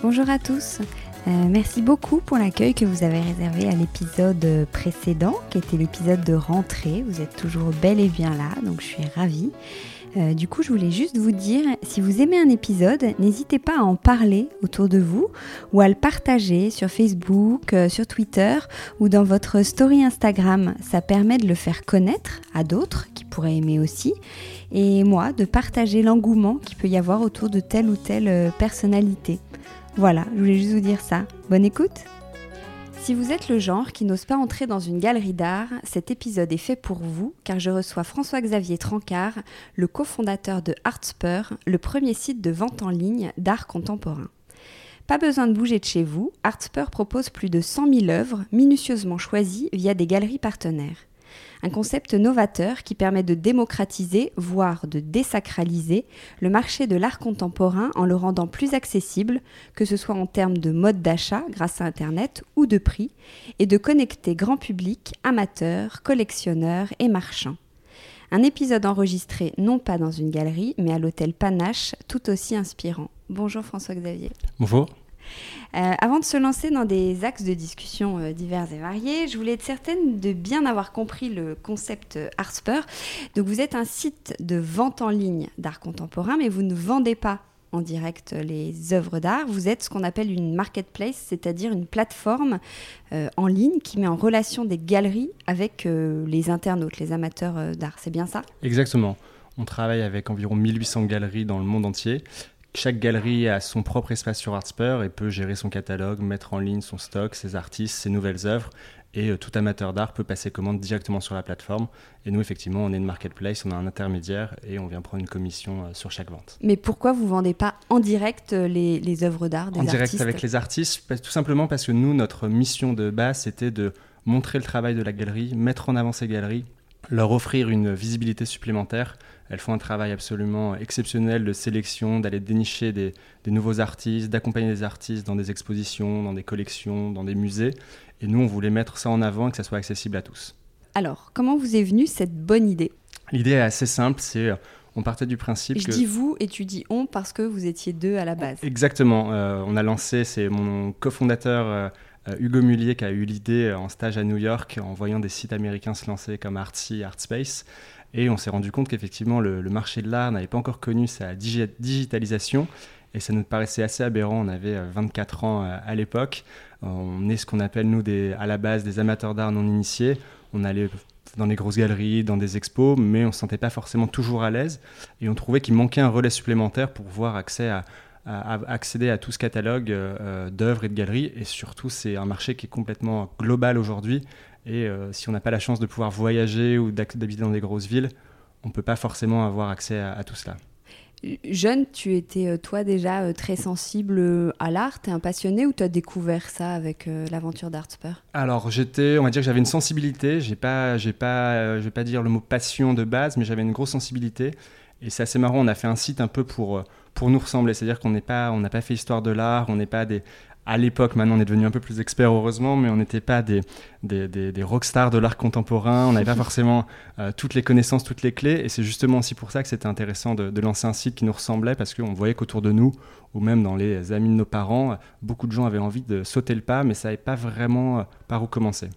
Bonjour à tous. Euh, merci beaucoup pour l'accueil que vous avez réservé à l'épisode précédent, qui était l'épisode de rentrée. Vous êtes toujours bel et bien là, donc je suis ravie. Euh, du coup, je voulais juste vous dire, si vous aimez un épisode, n'hésitez pas à en parler autour de vous ou à le partager sur Facebook, euh, sur Twitter ou dans votre story Instagram. Ça permet de le faire connaître à d'autres qui pourraient aimer aussi. Et moi, de partager l'engouement qu'il peut y avoir autour de telle ou telle personnalité. Voilà, je voulais juste vous dire ça. Bonne écoute si vous êtes le genre qui n'ose pas entrer dans une galerie d'art, cet épisode est fait pour vous car je reçois François-Xavier Trancard, le cofondateur de Artspur, le premier site de vente en ligne d'art contemporain. Pas besoin de bouger de chez vous, Artspur propose plus de 100 000 œuvres minutieusement choisies via des galeries partenaires un concept novateur qui permet de démocratiser, voire de désacraliser, le marché de l'art contemporain en le rendant plus accessible, que ce soit en termes de mode d'achat grâce à Internet ou de prix, et de connecter grand public, amateurs, collectionneurs et marchands. Un épisode enregistré non pas dans une galerie, mais à l'hôtel Panache, tout aussi inspirant. Bonjour François-Xavier. Bonjour. Euh, avant de se lancer dans des axes de discussion euh, divers et variés, je voulais être certaine de bien avoir compris le concept euh, Artspur. Donc vous êtes un site de vente en ligne d'art contemporain, mais vous ne vendez pas en direct les œuvres d'art. Vous êtes ce qu'on appelle une marketplace, c'est-à-dire une plateforme en ligne qui met en relation des galeries avec les internautes, les amateurs d'art. C'est bien ça? Exactement. On travaille avec environ 1800 galeries dans le monde entier chaque galerie a son propre espace sur Artspur et peut gérer son catalogue, mettre en ligne son stock, ses artistes, ses nouvelles œuvres. Et euh, tout amateur d'art peut passer commande directement sur la plateforme. Et nous, effectivement, on est une marketplace, on a un intermédiaire et on vient prendre une commission euh, sur chaque vente. Mais pourquoi vous vendez pas en direct euh, les, les œuvres d'art des En direct avec les artistes, tout simplement parce que nous, notre mission de base, c'était de montrer le travail de la galerie, mettre en avant ces galeries, leur offrir une visibilité supplémentaire elles font un travail absolument exceptionnel de sélection, d'aller dénicher des, nouveaux artistes, d'accompagner des artistes dans des expositions, dans des collections, dans des musées. Et nous, on voulait mettre ça en avant et que ça soit accessible à tous. Alors, comment vous est venue cette bonne idée? L'idée est assez simple, c'est on partait du principe Je que... dis vous et tu dis on parce que vous étiez deux à la base. Exactement. Euh, on a lancé, c'est mon cofondateur euh, Hugo Mullier qui a eu l'idée en stage à New York en voyant des sites américains se lancer comme Artsy, Artspace. Et on s'est rendu compte qu'effectivement, le, marché de l'art n'avait pas encore connu sa digitalisation. Et ça nous paraissait assez aberrant. On avait 24 euh, ans euh, à l'époque. On est ce qu'on appelle, nous, à la base, des amateurs d'art non initiés. On allait dans les grosses galeries, dans des expos, mais on ne se sentait pas forcément toujours à l'aise. Et on trouvait qu'il manquait un relais supplémentaire pour pouvoir accès à, accéder à tout ce catalogue euh, d'œuvres et de galeries. Et surtout, c'est un marché qui est complètement global aujourd'hui Et si on n'a pas la chance de pouvoir voyager ou d'habiter dans des grosses villes, on ne peut pas forcément avoir accès à tout cela. Jeune, tu étais euh, toi déjà euh, très sensible euh, à l'art, tu es un passionné ou tu as découvert ça avec l'aventure d'Artspur Alors j'étais, on va dire que j'avais une sensibilité, j'ai pas, j'ai pas, je vais pas dire le mot passion de base, mais j'avais une grosse sensibilité. Et c'est assez marrant, on a fait un site un peu pour, pour nous ressembler, c'est-à-dire qu'on n'est pas, on n'a pas fait histoire de l'art, on n'est pas des, à l'époque, maintenant on est devenu un peu plus expert heureusement, mais on n'était pas des, des, des, rockstars de l'art contemporain, on n'avait pas forcément euh, toutes les connaissances, toutes les clés, et c'est justement aussi pour ça que c'était intéressant de, lancer un site qui nous ressemblait, parce qu'on voyait qu'autour de nous, ou même dans les amis de nos parents, beaucoup de gens avaient envie de sauter le pas, mais ça n'avait pas vraiment euh, par où commencer.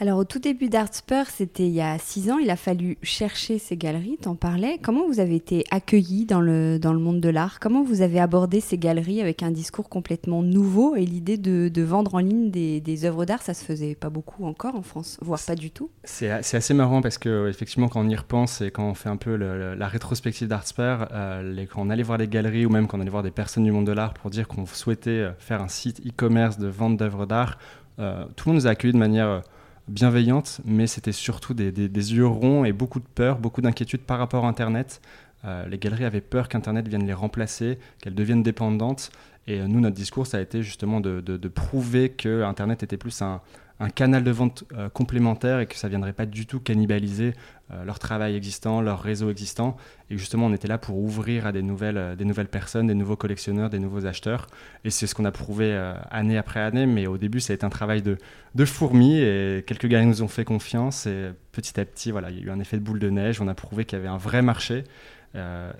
Alors au tout début d'Artspur, c'était il y a six ans, il a fallu chercher ces galeries, t'en parlais. Comment vous avez été accueillis dans le, dans le monde de l'art? Comment vous avez abordé ces galeries avec un discours complètement nouveau et l'idée de, de, vendre en ligne des, des œuvres d'art, ça se faisait pas beaucoup encore en France, voire pas du tout? C'est assez marrant parce que effectivement quand on y repense et quand on fait un peu la rétrospective d'Artspur, euh, quand on allait voir les galeries ou même quand on allait voir des personnes du monde de l'art pour dire qu'on souhaitait euh, faire un site e-commerce de vente d'œuvres d'art, euh, tout le monde nous a accueillis de manière bienveillante, mais c'était surtout des, yeux ronds et beaucoup de peur, beaucoup d'inquiétude par rapport à Internet. Euh, les galeries avaient peur qu'Internet vienne les remplacer, qu'elles deviennent dépendantes. Et euh, nous, notre discours, ça a été justement de, prouver que Internet était plus un, un canal de vente euh, complémentaire et que ça ne viendrait pas du tout cannibaliser euh, leur travail existant, leur réseau existant. Et justement, on était là pour ouvrir à des nouvelles, des nouvelles personnes, des nouveaux collectionneurs, des nouveaux acheteurs. Et c'est ce qu'on a prouvé année après année. Mais au début, ça a été un travail de, de fourmi et quelques gars nous ont fait confiance. Et petit à petit, voilà, il y a eu un effet de boule de neige. On a prouvé qu'il y avait un vrai marché.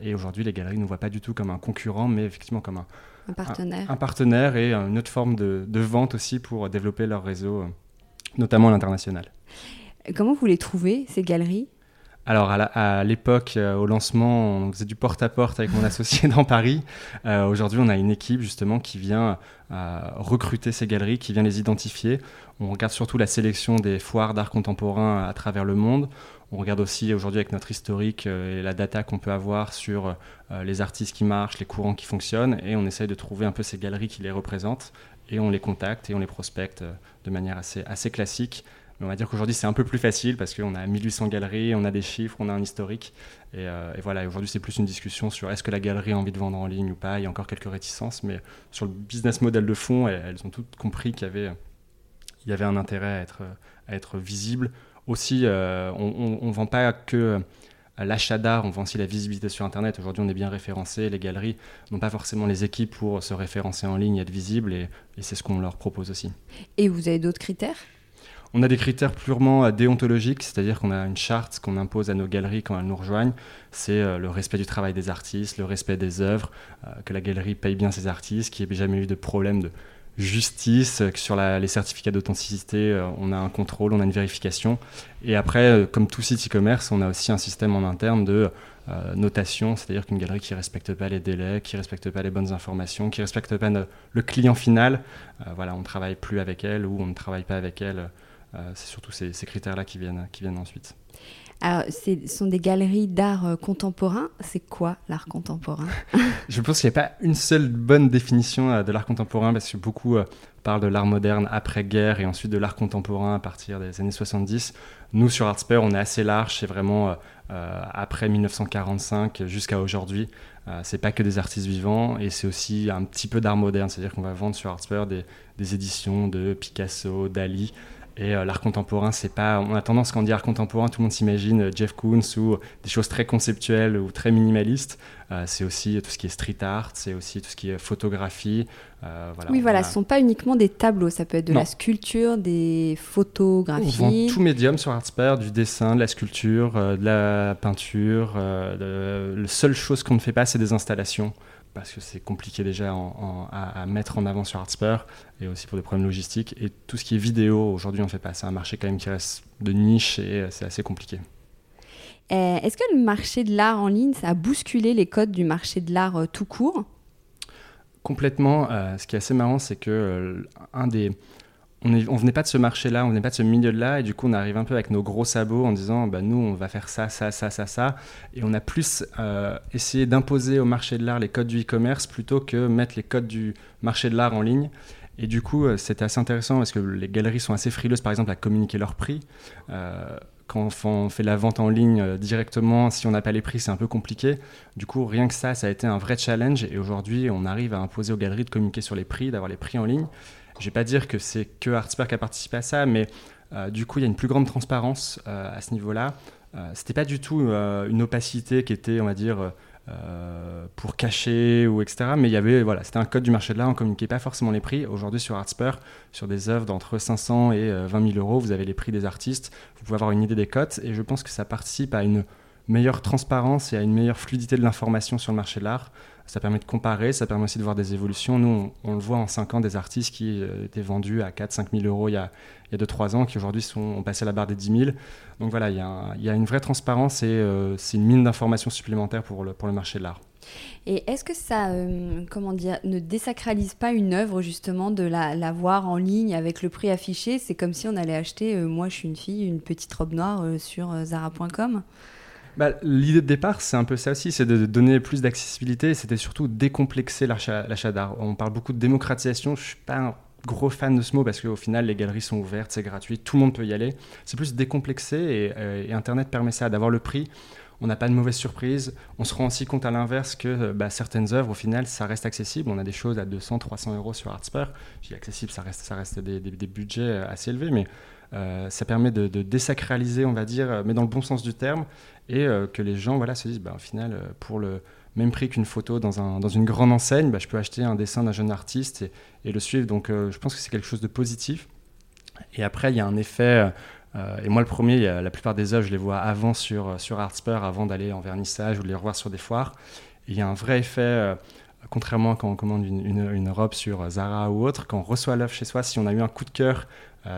Et aujourd'hui, les galeries ne nous voient pas du tout comme un concurrent, mais effectivement comme un, un partenaire. Un, partenaire et une autre forme de, de vente aussi pour développer leur réseau notamment à l'international. Comment vous les trouvez, ces galeries? Alors à l'époque, euh, au lancement, on faisait du porte-à-porte avec mon associé dans Paris. Euh, aujourd'hui, on a une équipe justement qui vient euh, recruter ces galeries, qui vient les identifier. On regarde surtout la sélection des foires d'art contemporain à travers le monde. On regarde aussi aujourd'hui avec notre historique et la data qu'on peut avoir sur les artistes qui marchent, les courants qui fonctionnent, et on essaye de trouver un peu ces galeries qui les représentent et on les contacte et on les prospecte euh, de manière assez, classique. Mais on va dire qu'aujourd'hui c'est un peu plus facile parce qu'on a 1800 galeries, on a des chiffres, on a un historique. Et, euh, voilà, aujourd'hui c'est plus une discussion sur est-ce que la galerie a envie de vendre en ligne ou pas. Il y a encore quelques réticences, mais sur le business model de fond, elles, ont toutes compris qu'il y avait, un intérêt à être visible. Aussi, euh, on ne vend pas que l'achat d'art, on vend aussi la visibilité sur Internet. Aujourd'hui, on est bien référencé. Les galeries n'ont pas forcément les équipes pour se référencer en ligne, être visibles, et, c'est ce qu'on leur propose aussi. Et vous avez d'autres critères? On a des critères purement euh, déontologiques, c'est-à-dire qu'on a une charte qu'on impose à nos galeries quand elles nous rejoignent. C'est euh, le respect du travail des artistes, le respect des œuvres, euh, que la galerie paye bien ses artistes, qu'il n'y ait jamais eu de problème de justice, sur les certificats d'authenticité, euh, on a un contrôle, on a une vérification. Et après, euh, comme tout site e-commerce, on a aussi un système en interne de euh, notation, c'est-à-dire qu'une galerie qui ne respecte pas les délais, qui ne respecte pas les bonnes informations, qui ne respecte pas le client final, voilà, on ne travaille plus avec elle ou on ne travaille pas avec elle. c'est surtout ces, ces critères-là qui viennent, qui viennent ensuite. Alors, ce sont des galeries d'art euh, contemporain. C'est quoi l'art contemporain? Je pense qu'il n'y a pas une seule bonne définition euh, de l'art contemporain parce que beaucoup euh, parlent de l'art moderne après-guerre et ensuite de l'art contemporain à partir des années 70. Nous, sur Artsper, on est assez large. C'est vraiment après 1945 jusqu'à aujourd'hui. c'est pas que des artistes vivants et c'est aussi un petit peu d'art moderne. C'est-à-dire qu'on va vendre sur Artsper des, des éditions de Picasso, Dali. Et euh, l'art contemporain, c'est pas. On a tendance, quand on dit art contemporain, tout le monde s'imagine euh, Jeff Koons ou des choses très conceptuelles ou très minimalistes. Euh, c'est aussi tout ce qui est street art, c'est aussi tout ce qui est photographie. voilà, oui, voilà, ce ne sont pas uniquement des tableaux, ça peut être de la sculpture, des photographies. On vend tout médium sur Artsper, du dessin, de la sculpture, de la peinture. la seule chose qu'on ne fait pas, c'est des installations parce que c'est compliqué déjà à, mettre en avant sur Artspur et aussi pour des problèmes logistiques. Et tout ce qui est vidéo, aujourd'hui, on ne fait pas. C'est un marché quand même qui reste de niche et euh, c'est assez compliqué. Euh, est-ce que le marché de l'art en ligne, ça a bousculé les codes du marché de l'art euh, tout court? Complètement. ce qui est assez marrant, c'est que un des, on ne venait pas de ce marché-là, on venait pas de ce milieu-là, et du coup on arrive un peu avec nos gros sabots en disant bah, nous on va faire ça, ça, ça, ça, ça, et on a plus euh, essayé d'imposer au marché de l'art les codes du e-commerce plutôt que mettre les codes du marché de l'art en ligne. Et du coup, c'était assez intéressant parce que les galeries sont assez frileuses, par exemple, à communiquer leurs prix. quand on fait la vente en ligne directement, si on n'a pas les prix, c'est un peu compliqué. Du coup, rien que ça, ça a été un vrai challenge. Et aujourd'hui, on arrive à imposer aux galeries de communiquer sur les prix, d'avoir les prix en ligne. Je ne vais pas dire que c'est que Artspark qui a participé à ça, mais du coup, il y a une plus grande transparence à ce niveau-là. Euh, c'était pas du tout euh, une opacité qui était, on va dire, euh, pour cacher ou etc. Mais il y avait, voilà, c'était un code du marché de l'art, on communiquait pas forcément les prix. Aujourd'hui, sur Artspur, sur des œuvres d'entre 500 et 20 000 euros, vous avez les prix des artistes, vous pouvez avoir une idée des cotes, et je pense que ça participe à une meilleure transparence et à une meilleure fluidité de l'information sur le marché de l'art. Ça permet de comparer, ça permet aussi de voir des évolutions. Nous, on, le voit en 5 ans, des artistes qui étaient vendus à 4-5 000 euros il y a, il y a 2-3 ans, qui aujourd'hui ont passé la barre des 10 000. Donc voilà, il y a, une vraie transparence et euh, c'est une mine d'informations supplémentaires pour le, marché de l'art. Et est-ce que ça, euh, comment dire, ne désacralise pas une œuvre justement de la, voir en ligne avec le prix affiché? C'est comme si on allait acheter, euh, moi je suis une fille, une petite robe noire sur zara.com bah, L'idée de départ, c'est un peu ça aussi, c'est de donner plus d'accessibilité, c'était surtout décomplexer l'achat d'art. On parle beaucoup de démocratisation, je ne suis pas un gros fan de ce mot parce qu'au final, les galeries sont ouvertes, c'est gratuit, tout le monde peut y aller. C'est plus décomplexé euh, et, Internet permet ça, d'avoir le prix. On n'a pas de mauvaise surprise. On se rend aussi compte à l'inverse que euh, bah, certaines œuvres, au final, ça reste accessible. On a des choses à 200, 300 euros sur Artspur. Je dis accessible, ça reste, reste des, budgets euh, assez élevés, mais ça permet de, désacraliser, on va dire, mais dans le bon sens du terme, et que les gens voilà, se disent, bah, au final, pour le, même prix qu'une photo dans, un, dans, une grande enseigne, bah, je peux acheter un dessin d'un jeune artiste et, le suivre. Donc euh, je pense que c'est quelque chose de positif. Et après, il y a un effet, euh, et moi le premier, la plupart des œuvres, je les vois avant sur, sur Artspur, avant d'aller en vernissage ou de les revoir sur des foires. il y a un vrai effet, euh, contrairement quand on commande une, une, robe sur Zara ou autre, quand on reçoit l'œuvre chez soi, si on a eu un coup de cœur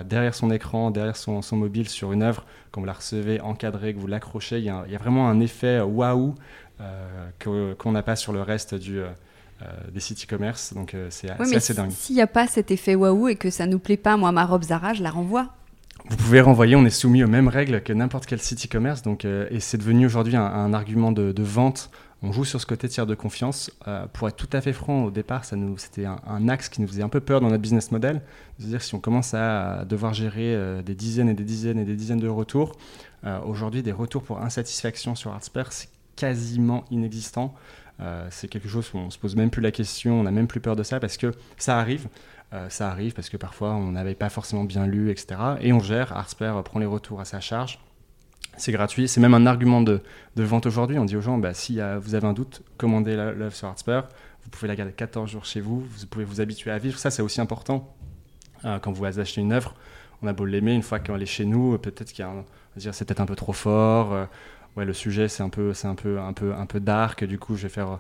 derrière son écran, derrière son, son, mobile sur une œuvre, quand vous la recevez encadrée, que vous l'accrochez, il, y a vraiment un effet waouh euh, qu'on n'a pas sur le reste du, euh, euh, des sites e-commerce. Donc c'est assez dingue. S'il n'y a pas cet effet waouh et que ça nous plaît pas, moi ma robe Zara, je la renvoie. Vous pouvez renvoyer, on est soumis aux mêmes règles que n'importe quel site e-commerce. Donc, et c'est devenu aujourd'hui un, argument de, vente. On joue sur ce côté tiers de confiance. pour être tout à fait franc, au départ, c'était un, axe qui nous faisait un peu peur dans notre business model. C'est-à-dire si on commence à devoir gérer des dizaines et des dizaines et des dizaines de retours, aujourd'hui, des retours pour insatisfaction sur Artsper, c'est quasiment inexistant. Euh, c'est quelque chose où on se pose même plus la question, on n'a même plus peur de ça parce que ça arrive. Euh, ça arrive parce que parfois on n'avait pas forcément bien lu, etc. Et on gère, Arsper prend les retours à sa charge. C'est gratuit, c'est même un argument de, vente aujourd'hui. On dit aux gens, bah, si vous avez un doute, commandez l'œuvre sur Artsper. Vous pouvez la garder 14 jours chez vous, vous pouvez vous habituer à vivre. Ça, c'est aussi important euh, quand vous achetez une œuvre. On a beau l'aimer, une fois qu'elle est chez nous, peut-être qu'il y a un, dire c'est peut-être un peu trop fort, ouais, le sujet c'est un peu, c'est un peu, un peu, un peu dark. Du coup, je vais faire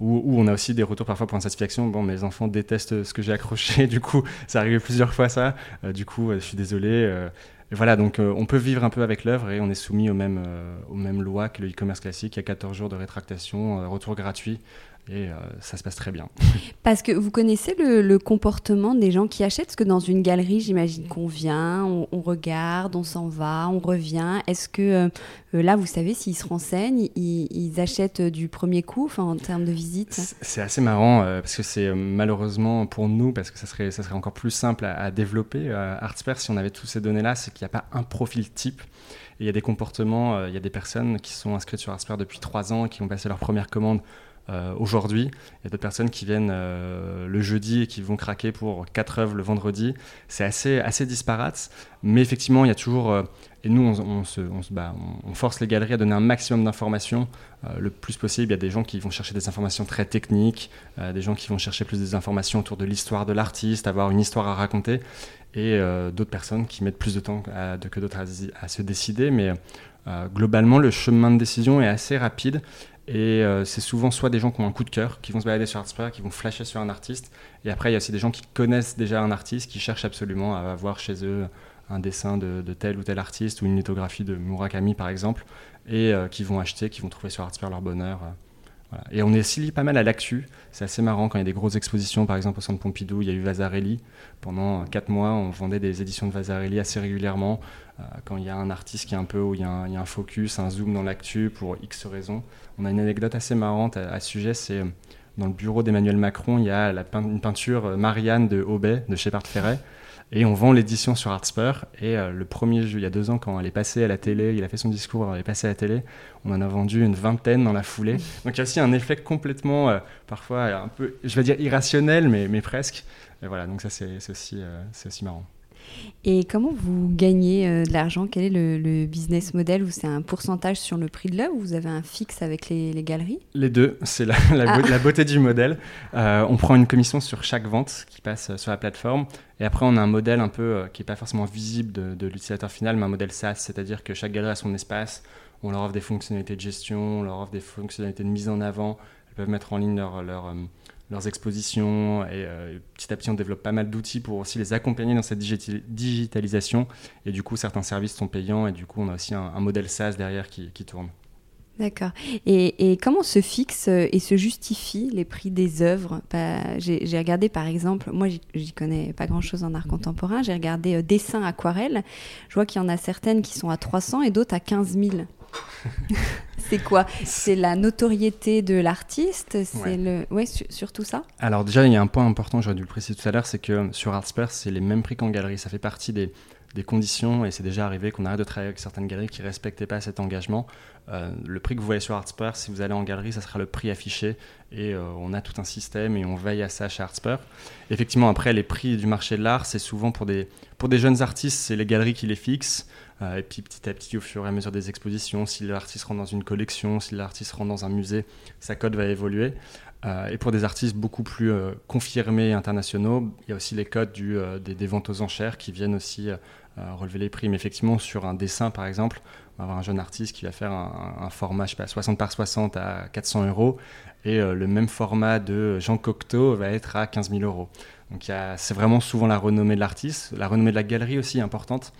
où, on a aussi des retours parfois pour insatisfaction. Bon, mes enfants détestent ce que j'ai accroché, du coup, ça arrive plusieurs fois ça. Euh, du coup, je suis désolé. Euh, et voilà, donc euh, on peut vivre un peu avec l'œuvre et on est soumis aux mêmes, aux mêmes lois que le e-commerce classique. Il y a 14 jours de rétractation, retour gratuit et euh, ça se passe très bien. Parce que vous connaissez le, comportement des gens qui achètent? Parce que dans une galerie, j'imagine qu'on vient, on, regarde, on s'en va, on revient. Est-ce que euh, euh, là, vous savez, s'ils se renseignent, ils, achètent du premier coup en termes de visite? C'est assez marrant parce que c'est malheureusement pour nous, parce que ça serait, ça serait encore plus simple à, développer. Artsper, si on avait tous ces données-là, c'est qu'il n'y a pas un profil type. il y a des comportements, il y a des personnes qui sont inscrites sur Artsper depuis trois ans, qui ont passé leur première commande euh, aujourd'hui. Il y a d'autres personnes qui viennent euh, le jeudi et qui vont craquer pour quatre œuvres le vendredi. C'est assez, assez disparate, mais effectivement, il y a toujours. Euh, et nous, on, force les galeries à donner un maximum d'informations le plus possible. Il y a des gens qui vont chercher des informations très techniques, des gens qui vont chercher plus des informations autour de l'histoire de l'artiste, avoir une histoire à raconter, et d'autres personnes qui mettent plus de temps que d'autres à, se décider. Mais globalement, le chemin de décision est assez rapide. Et euh, c'est souvent soit des gens qui ont un coup de cœur, qui vont se balader sur Artspur, qui vont flasher sur un artiste. Et après, il y a aussi des gens qui connaissent déjà un artiste, qui cherchent absolument à avoir chez eux un dessin de, tel ou tel artiste ou une lithographie de Murakami, par exemple, et euh, qui vont acheter, qui vont trouver sur Artspur leur bonheur. Euh. Et on est aussi pas mal à l'actu. C'est assez marrant quand il y a des grosses expositions, par exemple au centre Pompidou, il y a eu Vasarelli. Pendant 4 mois, on vendait des éditions de Vasarelli assez régulièrement. Euh, quand il y a un artiste qui est un peu où il y a un, focus, un zoom dans l'actu pour X raisons. On a une anecdote assez marrante à, ce sujet. C'est dans le bureau d'Emmanuel Macron, il y a la une peinture Marianne de Aubet, de Shepard Ferret. Et on vend l'édition sur Artspur. Et le premier jeu, il y a deux ans, quand elle est passée à la télé, il a fait son discours, elle est passée à la télé, on en a vendu une vingtaine dans la foulée. Donc il y a aussi un effet complètement, parfois un peu, je vais dire irrationnel, mais, mais presque. Et voilà, donc ça c'est aussi, c'est aussi marrant. Et comment vous gagnez euh, de l'argent? Quel est le, business model? Ou c'est un pourcentage sur le prix de l'œuvre? Ou vous avez un fixe avec les, galeries? Les deux, c'est la, la, ah. beauté du modèle. Euh, on prend une commission sur chaque vente qui passe euh, sur la plateforme. Et après, on a un modèle un peu qui n'est pas forcément visible de, l'utilisateur final, mais un modèle SaaS, c'est-à-dire que chaque galerie a son espace. On leur offre des fonctionnalités de gestion, on leur offre des fonctionnalités de mise en avant. Elles peuvent mettre en ligne leur, leur leurs expositions. Et euh, petit à petit, on développe pas mal d'outils pour aussi les accompagner dans cette digitalisation. Et du coup, certains services sont payants et du coup, on a aussi un, modèle SaaS derrière qui, tourne. D'accord. Et, comment se fixent euh, et se justifient les prix des œuvres? Bah, J'ai regardé par exemple, moi j'y connais pas grand chose en art contemporain, j'ai regardé euh, dessin aquarelle. Je vois qu'il y en a certaines qui sont à 300 et d'autres à 15 000. c'est quoi C'est la notoriété de l'artiste C'est le, ouais, surtout ça. Alors déjà, il y a un point important, j'aurais dû le préciser tout à l'heure, c'est que sur Artspur, c'est les mêmes prix qu'en galerie. Ça fait partie des, des conditions, et c'est déjà arrivé qu'on arrête de travailler avec certaines galeries qui ne respectaient pas cet engagement. Euh, le prix que vous voyez sur Artspur, si vous allez en galerie, ça sera le prix affiché, et euh, on a tout un système, et on veille à ça chez Artspur. Effectivement, après, les prix du marché de l'art, c'est souvent pour des, pour des jeunes artistes, c'est les galeries qui les fixent. Euh, et puis petit à petit, au fur et à mesure des expositions, si l'artiste rentre dans une collection, si l'artiste rentre dans un musée, sa cote va évoluer. Euh, et pour des artistes beaucoup plus euh, confirmés internationaux, il y a aussi les codes des, ventes aux enchères qui viennent aussi relever les prix. Mais effectivement, sur un dessin, par exemple, on va avoir un jeune artiste qui va faire un, format, je sais pas, 60 par 60 à 400 euros. Et le même format de Jean Cocteau va être à 15 000 euros. Donc c'est vraiment souvent la renommée de l'artiste. La renommée de la galerie aussi importante.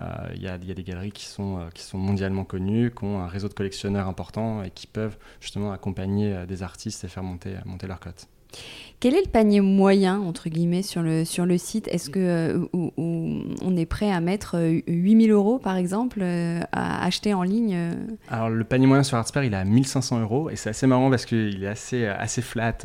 Euh, il y, a des galeries qui sont, euh, qui sont mondialement connues, qui ont un réseau de collectionneurs important et qui peuvent justement accompagner euh, des artistes et faire monter, monter leur cote. Quel est le panier moyen, entre guillemets, sur le, sur le site? Est-ce que on est prêt à mettre 8000 euros, par exemple, à acheter en ligne Alors, le panier moyen sur Artspare, il est à 1500 euros. Et c'est assez marrant parce qu'il est assez, assez flat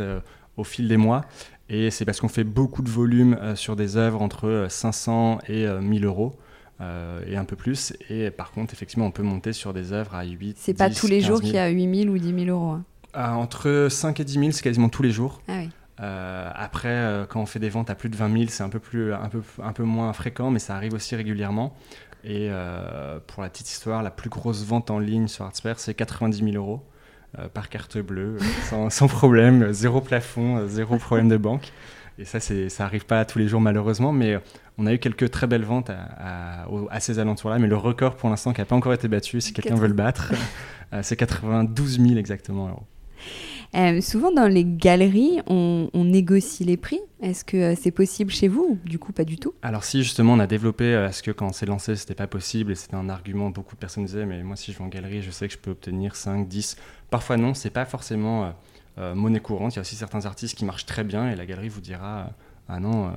au fil des mois. Et c'est parce qu'on fait beaucoup de volume sur des œuvres entre 500 et 1000 euros. Euh, et un peu plus. Et par contre, effectivement, on peut monter sur des œuvres à 8 C'est pas tous les jours qu'il y a 8 000 ou 10 000 euros. Hein. Euh, entre 5 et 10 000, c'est quasiment tous les jours. Ah oui. Euh, après, quand on fait des ventes à plus de 20 000, c'est un peu, plus, un, peu, un peu moins fréquent, mais ça arrive aussi régulièrement. Et pour la petite histoire, la plus grosse vente en ligne sur Artspare, c'est 90 000 euros par carte bleue, sans, sans, problème, zéro plafond, zéro problème de banque. Et ça, ça arrive pas tous les jours malheureusement, mais on a eu quelques très belles ventes à, ces alentours-là. Mais le record pour l'instant qui n'a pas encore été battu, si quelqu'un veut le battre, euh, c'est 92 000 exactement euros. Euh, souvent dans les galeries, on, négocie les prix. Est-ce que euh, c'est possible chez vous ou du coup pas du tout? Alors si justement on a développé, est-ce que quand on s'est lancé c'était pas possible et c'était un argument, beaucoup de personnes disaient mais moi si je vais en galerie je sais que je peux obtenir 5, 10. Parfois non, c'est pas forcément euh, monnaie courante. Il y a aussi certains artistes qui marchent très bien et la galerie vous dira euh, ah non, euh,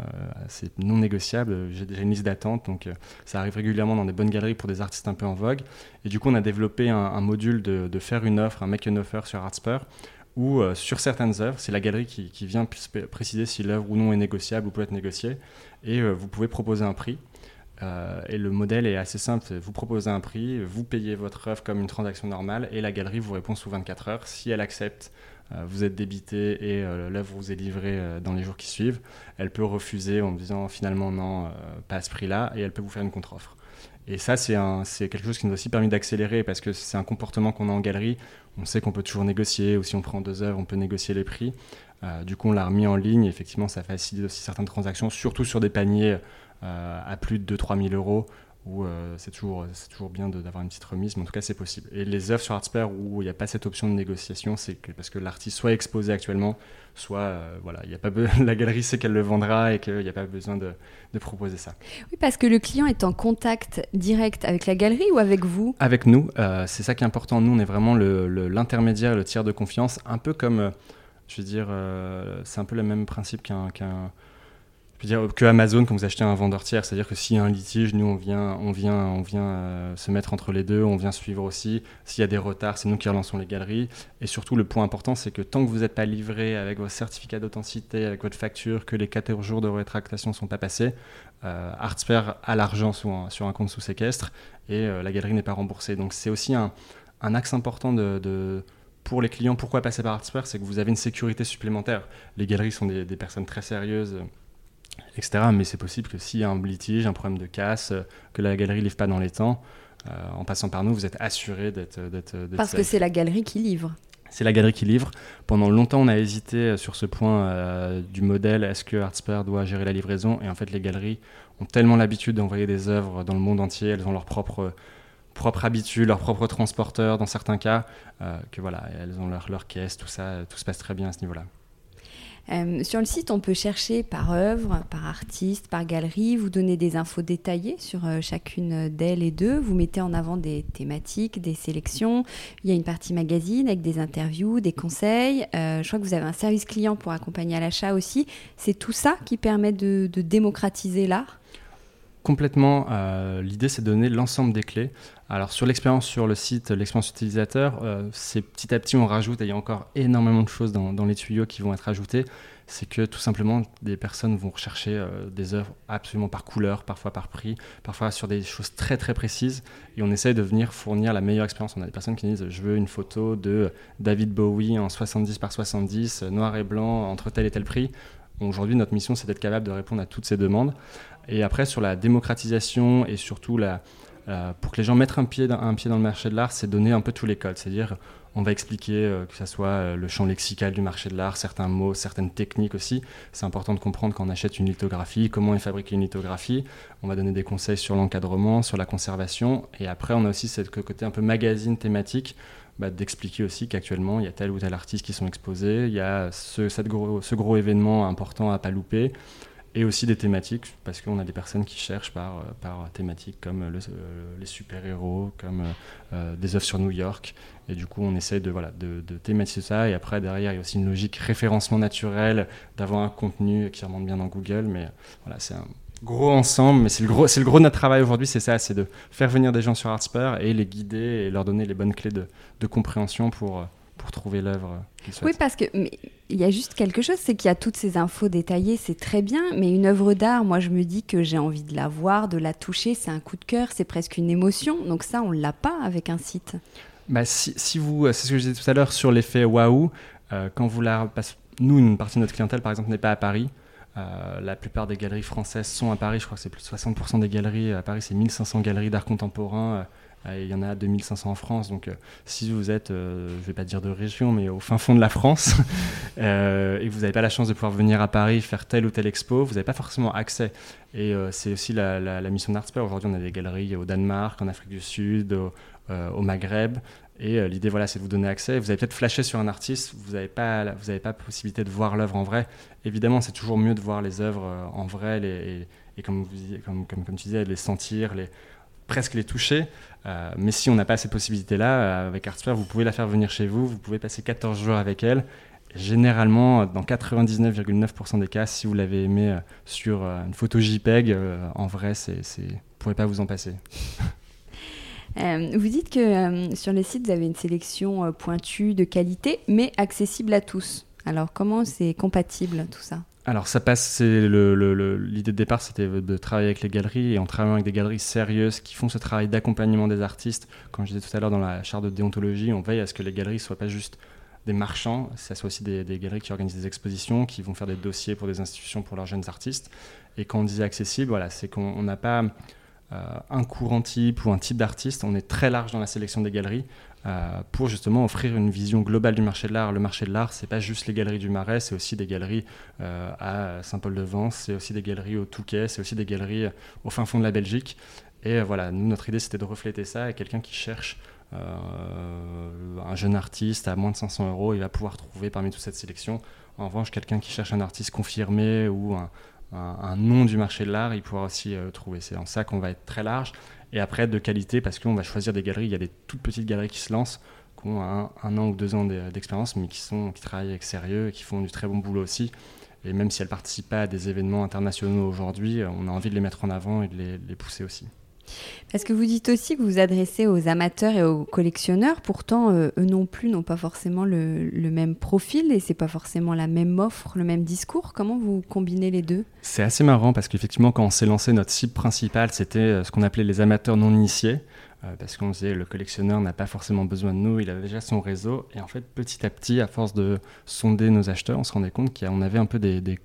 c'est non négociable, j'ai déjà une liste d'attente, donc ça arrive régulièrement dans des bonnes galeries pour des artistes un peu en vogue. Et du coup, on a développé un, module de, faire une offre, un make an offer sur Artspur, où sur certaines œuvres, c'est la galerie qui, qui vient préciser si l'œuvre ou non est négociable ou peut être négociée, et vous pouvez proposer un prix. et le modèle est assez simple, vous proposez un prix, vous payez votre œuvre comme une transaction normale, et la galerie vous répond sous 24 heures. Si elle accepte euh, vous êtes débité et euh, l'œuvre vous est livrée euh, dans les jours qui suivent, elle peut refuser en disant finalement non, pas à ce prix-là, et elle peut vous faire une contre-offre. Et ça, c'est quelque chose qui nous a aussi permis d'accélérer parce que c'est un comportement qu'on a en galerie. On sait qu'on peut toujours négocier, ou si on prend deux œuvres, on peut négocier les prix. du coup, on l'a remis en ligne. Effectivement, ça facilite aussi certaines transactions, surtout sur des paniers à plus de 2-3 000 euros où euh, c'est toujours, toujours bien d'avoir une petite remise, mais en tout cas c'est possible. Et les œuvres sur Artspare où il n'y a pas cette option de négociation, c'est parce que l'artiste soit exposé actuellement, soit euh, voilà, il y a pas la galerie sait qu'elle le vendra et qu'il n'y a pas besoin de, de, proposer ça. Oui, parce que le client est en contact direct avec la galerie ou avec vous? Avec nous, euh, c'est ça qui est important. Nous, on est vraiment l'intermédiaire, le, le, tiers de confiance, un peu comme, je veux dire, c'est un peu le même principe qu'un je veux dire que Amazon quand vous achetez un vendeur tiers, c'est-à-dire que s'il y a un litige, nous on vient, on vient, on vient euh, se mettre entre les deux, on vient suivre aussi. S'il y a des retards, c'est nous qui relançons les galeries. Et surtout, le point important, c'est que tant que vous n'êtes pas livré avec vos certificats d'authenticité, avec votre facture, que les 14 jours de rétractation ne sont pas passés, euh, a l'argent sur un compte sous séquestre et euh, la galerie n'est pas remboursée. Donc c'est aussi un, axe important de, pour les clients. Pourquoi passer par Artsper C'est que vous avez une sécurité supplémentaire. Les galeries sont des personnes très sérieuses etc. Mais c'est possible que s'il y a un litige, un problème de casse, euh, que la galerie ne livre pas dans les temps, euh, en passant par nous, vous êtes assuré d'être. Parce que c'est la galerie qui livre. C'est la galerie qui livre. Pendant longtemps, on a hésité euh, sur ce point du modèle est-ce que Artsper doit gérer la livraison? Et en fait, les galeries ont tellement l'habitude d'envoyer des œuvres dans le monde entier, elles ont leur propre propre habitude, leur propre transporteur dans certains cas, que voilà, elles ont leur, leur caisse, tout ça, tout se passe très bien à ce niveau-là. Euh, sur le site, on peut chercher par œuvre, par artiste, par galerie. Vous donnez des infos détaillées sur euh, chacune d'elles et d'eux. Vous mettez en avant des thématiques, des sélections. Il y a une partie magazine avec des interviews, des conseils. Euh, je crois que vous avez un service client pour accompagner à l'achat aussi. C'est tout ça qui permet de, démocratiser l'art Complètement. L'idée, c'est de donner l'ensemble des clés. Alors sur l'expérience sur le site, l'expérience utilisateur, euh, c'est petit à petit on rajoute, et il y a encore énormément de choses dans, les tuyaux qui vont être ajoutées, c'est que tout simplement des personnes vont rechercher euh, des œuvres absolument par couleur, parfois par prix, parfois sur des choses très très précises, et on essaye de venir fournir la meilleure expérience. On a des personnes qui disent je veux une photo de David Bowie en 70 par 70, noir et blanc, entre tel et tel prix. Aujourd'hui, notre mission, c'est d'être capable de répondre à toutes ces demandes. Et après, sur la démocratisation et surtout pour que les gens mettent un pied, dans, le marché de l'art, c'est donner un peu tous les codes. C'est-à-dire, on va expliquer euh, que ce soit euh, le champ lexical du marché de l'art, certains mots, certaines techniques aussi. C'est important de comprendre quand on achète une lithographie, comment est fabriquée une lithographie. On va donner des conseils sur l'encadrement, sur la conservation. Et après, on a aussi ce côté un peu magazine thématique. Bah, d'expliquer aussi qu'actuellement il y a tel ou tel artiste qui sont exposés, il y a ce, ce gros événement important à pas louper, et aussi des thématiques, parce qu'on a des personnes qui cherchent par, euh, par thématiques comme euh, les super-héros, comme euh, des œuvres sur New York. Et du coup, on essaie de, voilà, de, thématiser ça. Et après, derrière, il y a aussi une logique référencement naturel, d'avoir un contenu qui remonte bien dans Google. Mais voilà, c'est un gros ensemble. Mais c'est le gros, c'est le gros de notre travail aujourd'hui, c'est ça, c'est de faire venir des gens sur Artsper et les guider et leur donner les bonnes clés de, de compréhension pour pour trouver l'œuvre. Oui, parce que il y a juste quelque chose, c'est qu'il y a toutes ces infos détaillées, c'est très bien, mais une œuvre d'art, moi je me dis que j'ai envie de la voir, de la toucher, c'est un coup de cœur, c'est presque une émotion. Donc ça, on l'a pas avec un site. Bah, si, si vous, c'est ce que je disais tout à l'heure sur l'effet waouh, euh, quand vous la, nous, une partie de notre clientèle, par exemple, n'est pas à Paris. Euh, la plupart des galeries françaises sont à Paris. Je crois que c'est plus de 60% des galeries à Paris. C'est 1500 galeries d'art contemporain. Euh, euh, il y en a 2500 en France, donc euh, si vous êtes, euh, je ne vais pas dire de région, mais au fin fond de la France, et que vous n'avez pas la chance de pouvoir venir à Paris faire telle ou telle expo, vous n'avez pas forcément accès. Et c'est aussi la, mission d'Artsper. Aujourd'hui, on a des galeries au Danemark, en Afrique du Sud, au, Maghreb. Et l'idée, voilà, c'est de vous donner accès. Vous avez peut-être flashé sur un artiste, vous n'avez pas, vous pas possibilité de voir l'œuvre en vrai. Évidemment, c'est toujours mieux de voir les œuvres en vrai et, comme, tu disais, les sentir, les, presque les toucher. Euh, mais si on n'a pas ces possibilités-là, euh, avec Artsphere, vous pouvez la faire venir chez vous, vous pouvez passer 14 jours avec elle. Généralement, dans 99,9% des cas, si vous l'avez aimé euh, sur une photo JPEG, en vrai, c'est, vous ne pourrez pas vous en passer. vous dites que sur les sites, vous avez une sélection pointue de qualité, mais accessible à tous. Alors, comment c'est compatible tout ça? Alors ça passe, l'idée de départ c'était de travailler avec les galeries et en travaillant avec des galeries sérieuses qui font ce travail d'accompagnement des artistes. Comme je disais tout à l'heure dans la charte de déontologie, on veille à ce que les galeries soient pas juste des marchands, ça soit aussi des, galeries qui organisent des expositions, qui vont faire des dossiers pour des institutions pour leurs jeunes artistes. Et quand on disait accessible, voilà, c'est qu'on n'a pas euh, un courant type ou un type d'artiste, on est très large dans la sélection des galeries. Euh, pour justement offrir une vision globale du marché de l'art. Le marché de l'art, c'est pas juste les galeries du Marais, c'est aussi des galeries euh, à Saint-Paul-de-Vence, c'est aussi des galeries au Touquet, c'est aussi des galeries euh, au fin fond de la Belgique. Et voilà, notre idée, c'était de refléter ça. Et quelqu'un qui cherche un jeune artiste à moins de 500 euros, il va pouvoir trouver parmi toute cette sélection. En revanche, quelqu'un qui cherche un artiste confirmé ou un, un, nom du marché de l'art, il pourra aussi trouver. C'est en ça qu'on va être très large et après de qualité parce qu'on va choisir des galeries. Il y a des toutes petites galeries qui se lancent, qui ont un, an ou deux ans d'expérience, mais qui, sont, qui travaillent avec sérieux et qui font du très bon boulot aussi. Et même si elles participent pas à des événements internationaux aujourd'hui, on a envie de les mettre en avant et de les pousser aussi. Parce que vous dites aussi que vous vous adressez aux amateurs et aux collectionneurs, pourtant euh, eux non plus n'ont pas forcément le, même profil et c'est pas forcément la même offre, le même discours. Comment vous combinez les deux? C'est assez marrant parce qu'effectivement quand on s'est lancé, notre cible principale c'était euh, ce qu'on appelait les amateurs non initiés. Euh, parce qu'on disait le collectionneur n'a pas forcément besoin de nous, il a déjà son réseau. Et en fait, petit à petit, à force de sonder nos acheteurs, on se rendait compte qu'on avait un peu des, des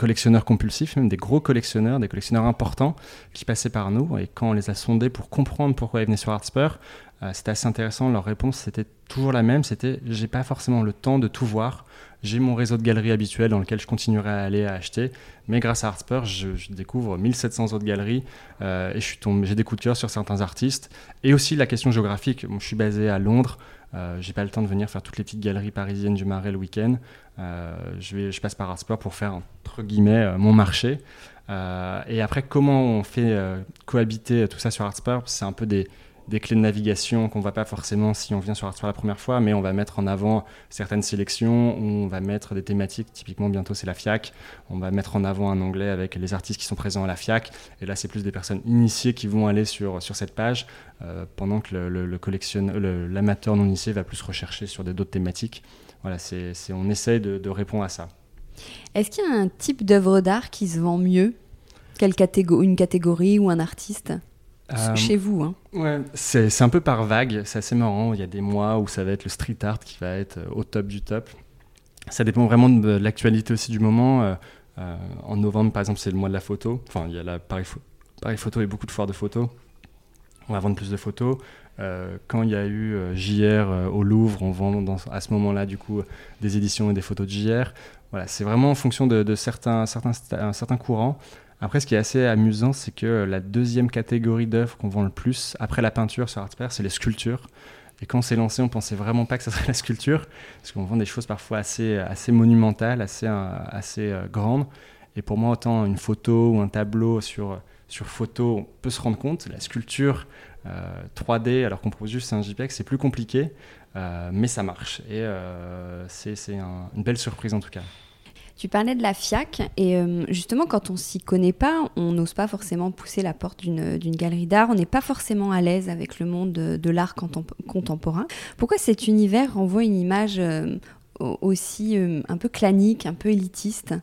collectionneurs compulsifs, même des gros collectionneurs, des collectionneurs importants qui passaient par nous. Et quand on les a sondés pour comprendre pourquoi ils venaient sur Artspur, euh, c'était assez intéressant. Leur réponse, c'était toujours la même c'était j'ai pas forcément le temps de tout voir. J'ai mon réseau de galeries habituel dans lequel je continuerai à aller à acheter. Mais grâce à Artspur, je, découvre 1700 autres galeries euh, et j'ai des coups de cœur sur certains artistes. Et aussi la question géographique. je suis basé à Londres. Euh, j'ai pas le temps de venir faire toutes les petites galeries parisiennes du Marais le week-end. Euh, je, je passe par Artsport pour faire, entre guillemets, euh, mon marché. et après, comment on fait cohabiter tout ça sur Artsport C'est un peu des, des clés de navigation qu'on ne voit pas forcément si on vient sur Artsport la première fois, mais on va mettre en avant certaines sélections, on va mettre des thématiques, typiquement bientôt c'est la FIAC, on va mettre en avant un onglet avec les artistes qui sont présents à la FIAC, et là c'est plus des personnes initiées qui vont aller sur, sur cette page, euh, pendant que le, le, l'amateur non initié va plus rechercher sur d'autres thématiques. Voilà, c'est, on essaye de, répondre à ça. Est-ce qu'il y a un type d'œuvre d'art qui se vend mieux Quelle catégorie, Une catégorie ou un artiste? Euh, chez vous. Hein. Ouais, c'est un peu par vague, c'est assez marrant. Il y a des mois où ça va être le street art qui va être euh, au top du top. Ça dépend vraiment de l'actualité aussi du moment. Euh, en novembre, par exemple, c'est le mois de la photo. Enfin, il y a la Paris, Paris Photo et beaucoup de foires de photos. On va vendre plus de photos. quand il y a eu JR au Louvre, on vend à ce moment-là du coup des éditions et des photos de JR. Voilà, c'est vraiment en fonction de, de certains, certains, certains courants. Après, ce qui est assez amusant, c'est que la deuxième catégorie d'œuvres qu'on vend le plus, après la peinture sur Artspare, c'est les sculptures. Et quand on s'est lancé, on pensait vraiment pas que ça serait la sculpture, parce qu'on vend des choses parfois assez, assez monumentales, assez, euh, assez euh, grandes. Et pour moi, autant une photo ou un tableau sur, sur photo, on peut se rendre compte. La sculpture 3D, euh, alors qu'on propose juste un JPEG, c'est plus compliqué, mais ça marche. Et c'est une belle surprise en tout cas. Tu parlais de la FIAC et euh, justement quand on s'y connaît pas, on n'ose pas forcément pousser la porte d'une galerie d'art, on n'est pas forcément à l'aise avec le monde de, l'art contemporain. Pourquoi cet univers renvoie une image euh, aussi euh, un peu clanique, un peu élitiste?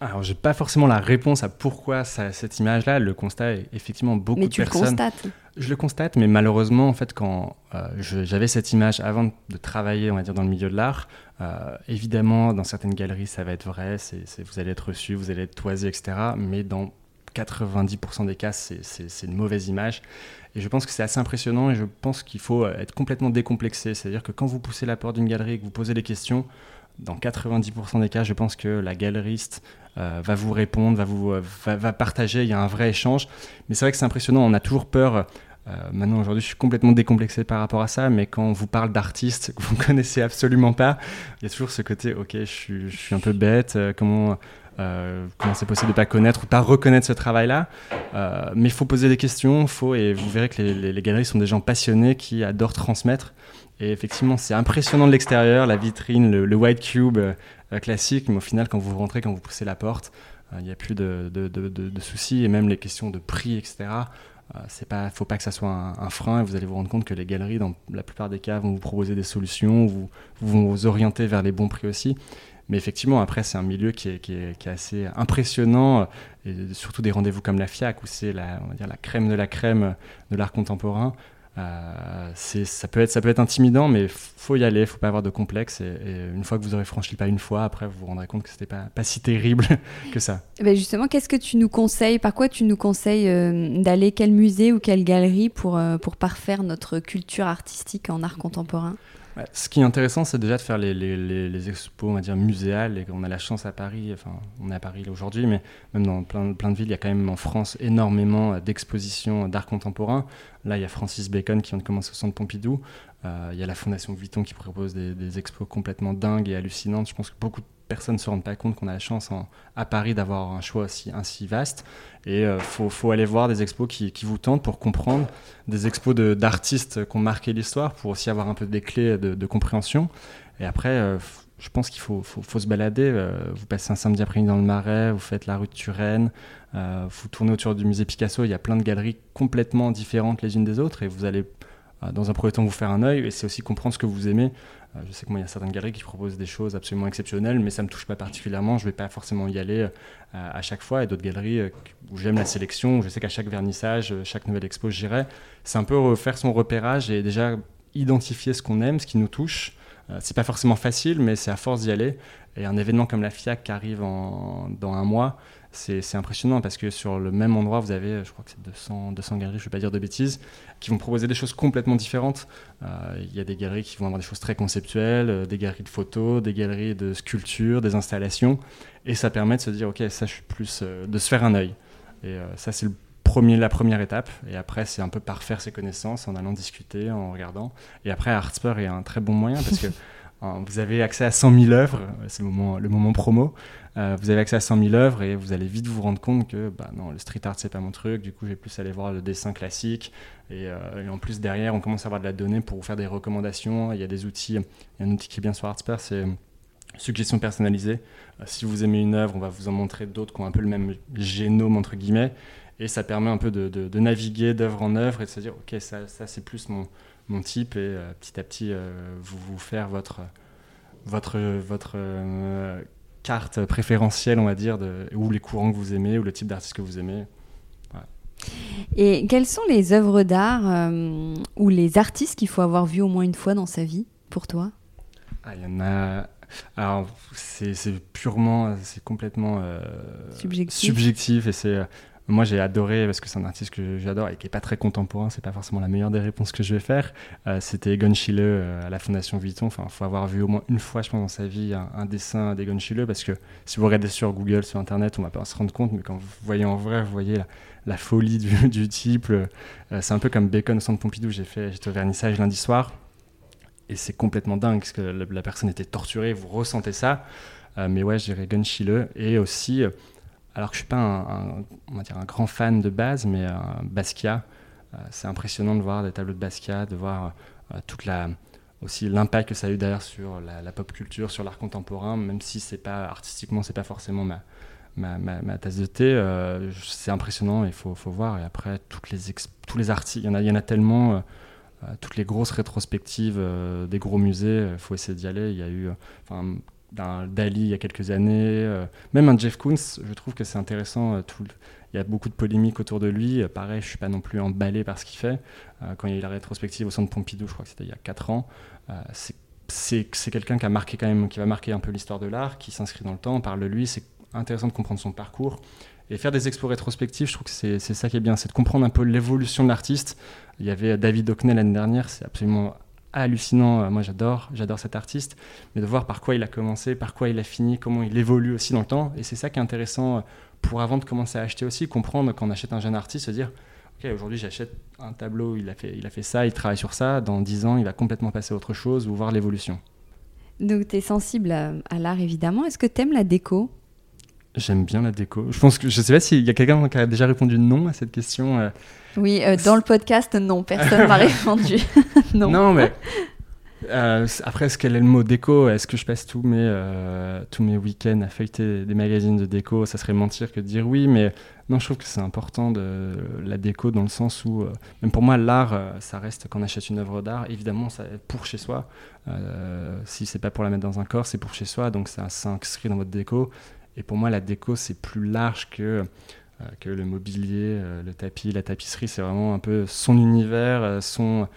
Alors, j'ai pas forcément la réponse à pourquoi cette image-là. Le constat est effectivement beaucoup mais de personnes. Mais tu le constates. Je le constate, mais malheureusement, en fait, quand j'avais cette image avant de travailler, on va dire, dans le milieu de l'art, euh, évidemment, dans certaines galeries, ça va être vrai, vous allez être reçu, vous allez être toisé, etc. Mais dans 90% des cas, c'est une mauvaise image. Et je pense que c'est assez impressionnant et je pense qu'il faut euh, être complètement décomplexé. C'est-à-dire que quand vous poussez la porte d'une galerie et que vous posez des questions, dans 90% des cas, je pense que la galeriste euh, va vous répondre, va, vous, va, partager, il y a un vrai échange. Mais c'est vrai que c'est impressionnant, on a toujours peur euh, maintenant, aujourd'hui, je suis complètement décomplexé par rapport à ça, mais quand on vous parle d'artistes que vous ne connaissez absolument pas, il y a toujours ce côté, ok, je suis, un peu bête, euh, comment euh, comment c'est possible de ne pas connaître ou pas reconnaître ce travail-là? mais il faut poser des questions, faut, et vous verrez que les, galeries sont des gens passionnés qui adorent transmettre. Et effectivement, c'est impressionnant de l'extérieur, la vitrine, le, white cube classique, mais au final, quand vous rentrez, quand vous poussez la porte, il n'y a plus de, de, de, de, soucis, et même les questions de prix, etc. Euh, c'est pas, faut pas que ça soit un, frein et vous allez vous rendre compte que les galeries, dans la plupart des cas, vont vous proposer des solutions, vous, vont vous orienter vers les bons prix aussi. Mais effectivement, après, c'est un milieu qui est, qui, est, assez impressionnant, euh, et surtout des rendez-vous comme la FIAC, où c'est la, on va dire, la crème de la crème de l'art contemporain. Euh, ça, peut être, ça peut être intimidant, mais faut y aller, faut pas avoir de complexe. Et, une fois que vous aurez franchi pas une fois, après, vous vous rendrez compte que c'était pas, pas si terrible que ça. Eh ben justement, qu'est-ce que tu nous conseilles Par quoi tu nous conseilles euh, d'aller Quel musée ou quelle galerie pour, euh, pour parfaire notre culture artistique en art contemporain? Ce qui est intéressant, c'est déjà de faire les, les, les, expos, on va dire, muséales. Et on a la chance à Paris, enfin, on est à Paris aujourd'hui, mais même dans plein, plein de villes, il y a quand même en France énormément d'expositions d'art contemporain. Là, il y a Francis Bacon qui vient de commencer au Centre Pompidou. Euh, il y a la Fondation Vuitton qui propose des, expos complètement dingues et hallucinantes. Je pense que beaucoup de personnes ne se rendent pas compte qu'on a la chance à Paris d'avoir un choix aussi vaste. Et il euh, faut, aller voir des expos qui, vous tentent pour comprendre, des expos d'artistes qui ont marqué l'histoire, pour aussi avoir un peu des clés de, compréhension. Et après, euh, je pense qu'il faut, faut, se balader. vous passez un samedi après-midi dans le Marais, vous faites la rue de Turenne, vous tournez autour du musée Picasso. Il y a plein de galeries complètement différentes les unes des autres et vous allez dans un premier temps vous faire un œil et c'est aussi comprendre ce que vous aimez. Euh, je sais que moi, il y a certaines galeries qui proposent des choses absolument exceptionnelles, mais ça ne me touche pas particulièrement. Je ne vais pas forcément y aller euh, à chaque fois. Et d'autres galeries euh, où j'aime la sélection, où je sais qu'à chaque vernissage, chaque nouvelle expo, j'irai. C'est un peu faire son repérage et déjà identifier ce qu'on aime, ce qui nous touche. c'est pas forcément facile, mais c'est à force d'y aller. Et un événement comme la FIAC qui arrive dans un mois, c'est impressionnant parce que sur le même endroit, vous avez, je crois que c'est 200, 200 galeries, je ne vais pas dire de bêtises, qui vont proposer des choses complètement différentes. Euh, il y a des galeries qui vont avoir des choses très conceptuelles, euh, des galeries de photos, des galeries de sculptures, des installations. Et ça permet de se dire, ok, ça, je suis plus. Euh, de se faire un œil. Et ça, c'est premier, la première étape. Et après, c'est un peu parfaire ses connaissances en allant discuter, en regardant. Et après, Artspur est un très bon moyen parce que. Vous avez accès à 100 000 œuvres, c'est le moment, promo. Euh, vous avez accès à 100 000 œuvres et vous allez vite vous rendre compte que bah, non, le street art, c'est pas mon truc. Du coup, je vais plus aller voir le dessin classique. Euh, et, en plus, derrière, on commence à avoir de la donnée pour vous faire des recommandations. Il y a des outils. Il y a un outil qui est bien sur Artspur, c'est suggestion personnalisée. Euh, si vous aimez une œuvre, on va vous en montrer d'autres qui ont un peu le même génome, entre guillemets. Et ça permet un peu de, naviguer d'œuvre en œuvre et de se dire, OK, ça c'est plus mon, mon type. Et petit à petit, vous vous faire votre, votre, votre carte préférentielle, on va dire, de, ou les courants que vous aimez, ou le type d'artiste que vous aimez. Et quelles sont les œuvres d'art euh, ou les artistes qu'il faut avoir vus au moins une fois dans sa vie, pour toi? Ah, Il y en a. Alors, c'est purement, c'est complètement euh, subjectif. subjectif. et c'est moi, j'ai adoré, parce que c'est un artiste que j'adore et qui n'est pas très contemporain, c'est pas forcément la meilleure des réponses que je vais faire. Euh, c'était Egon Schiele euh, à la Fondation Vuitton. Enfin, il faut avoir vu au moins une fois, je pense, dans sa vie, un, dessin d'Egon Schiele, parce que si vous regardez sur Google, sur Internet, on va pas se rendre compte, mais quand vous voyez en vrai, vous voyez la, folie du, type. Euh, c'est un peu comme Bacon au centre Pompidou. J'ai fait, j'étais au vernissage lundi soir, et c'est complètement dingue, parce que la, personne était torturée, vous ressentez ça. mais ouais, je dirais Egon Schiele, et aussi alors que je suis pas un, on va dire un grand fan de base, mais euh, Basquiat, euh, c'est impressionnant de voir des tableaux de Basquiat, de voir euh, toute la aussi l'impact que ça a eu d'ailleurs sur la, pop culture, sur l'art contemporain, même si c'est pas artistiquement, c'est pas forcément ma, ma, ma, tasse de thé. c'est impressionnant, il faut, faut, voir. Et après, toutes les tous les artistes, il y en a, tellement. toutes les grosses rétrospectives des gros musées, il faut essayer d'y aller. Il y a eu, d'un Dali il y a quelques années, euh, même un Jeff Koons, je trouve que c'est intéressant. Euh, tout il y a beaucoup de polémiques autour de lui. Euh, pareil, je suis pas non plus emballé par ce qu'il fait. quand il y a eu la rétrospective au centre Pompidou, je crois que c'était il y a 4 ans, c'est quelqu'un qui a marqué quand même, qui va marquer un peu l'histoire de l'art, qui s'inscrit dans le temps. On parle de lui, c'est intéressant de comprendre son parcours. Et faire des expos rétrospectives, je trouve que c'est ça qui est bien, c'est de comprendre un peu l'évolution de l'artiste. Il y avait David Hockney l'année dernière, c'est absolument hallucinant. Euh, moi, j'adore, j'adore cet artiste, mais de voir par quoi il a commencé, par quoi il a fini, comment il évolue aussi dans le temps. Et c'est ça qui est intéressant euh, pour avant de commencer à acheter aussi, comprendre quand on achète un jeune artiste, se dire ok, aujourd'hui j'achète un tableau, il a fait, il a fait ça, il travaille sur ça. Dans 10 ans, il va complètement passer à autre chose ou voir l'évolution. Donc, tu es sensible à, à l'art évidemment. Est-ce que tu aimes la déco? J'aime bien la déco. Je pense que je sais pas s'il y a quelqu'un qui a déjà répondu non à cette question. Euh. Oui, euh, dans le podcast, non, personne m'a répondu. non. non, mais euh, après, est-ce quel est le mot déco? Est-ce que je passe tous mes, tous mes week-ends à feuilleter des magazines de déco? Ça serait mentir que de dire oui, mais non, je trouve que c'est important de la déco dans le sens où, même pour moi, l'art, ça reste quand on achète une œuvre d'art, évidemment, ça pour chez soi. si c'est pas pour la mettre dans un corps, c'est pour chez soi, donc ça s'inscrit dans votre déco. Et pour moi, la déco, c'est plus large que, euh, que le mobilier, euh, le tapis, la tapisserie. C'est vraiment un peu son univers, euh, son,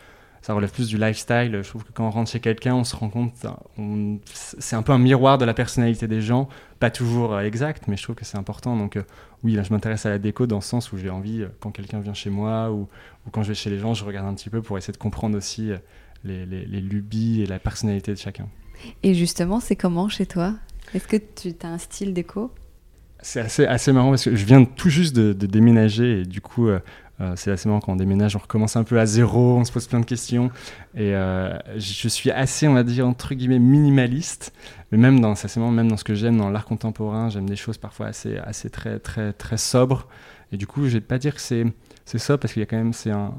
ça relève plus du lifestyle. Je trouve que quand on rentre chez quelqu'un, on se rend compte, c'est un peu un miroir de la personnalité des gens, pas toujours exact, mais je trouve que c'est important. Donc oui, là, je m'intéresse à la déco dans le sens où j'ai envie, quand quelqu'un vient chez moi ou, quand je vais chez les gens, je regarde un petit peu pour essayer de comprendre aussi les lubies et la personnalité de chacun. Et justement, c'est comment chez toi? Est-ce que tu as un style déco? C'est assez, assez marrant parce que je viens tout juste de, déménager et du coup, euh, euh, c'est assez marrant quand on déménage, on recommence un peu à zéro, on se pose plein de questions. Et euh, je suis assez, on va dire, entre guillemets, minimaliste. Mais même dans, c'est même dans ce que j'aime, dans l'art contemporain, j'aime des choses parfois assez, assez très, très, très sobres. Et du coup, je vais pas dire que c'est, c'est sobre parce qu'il y a quand même,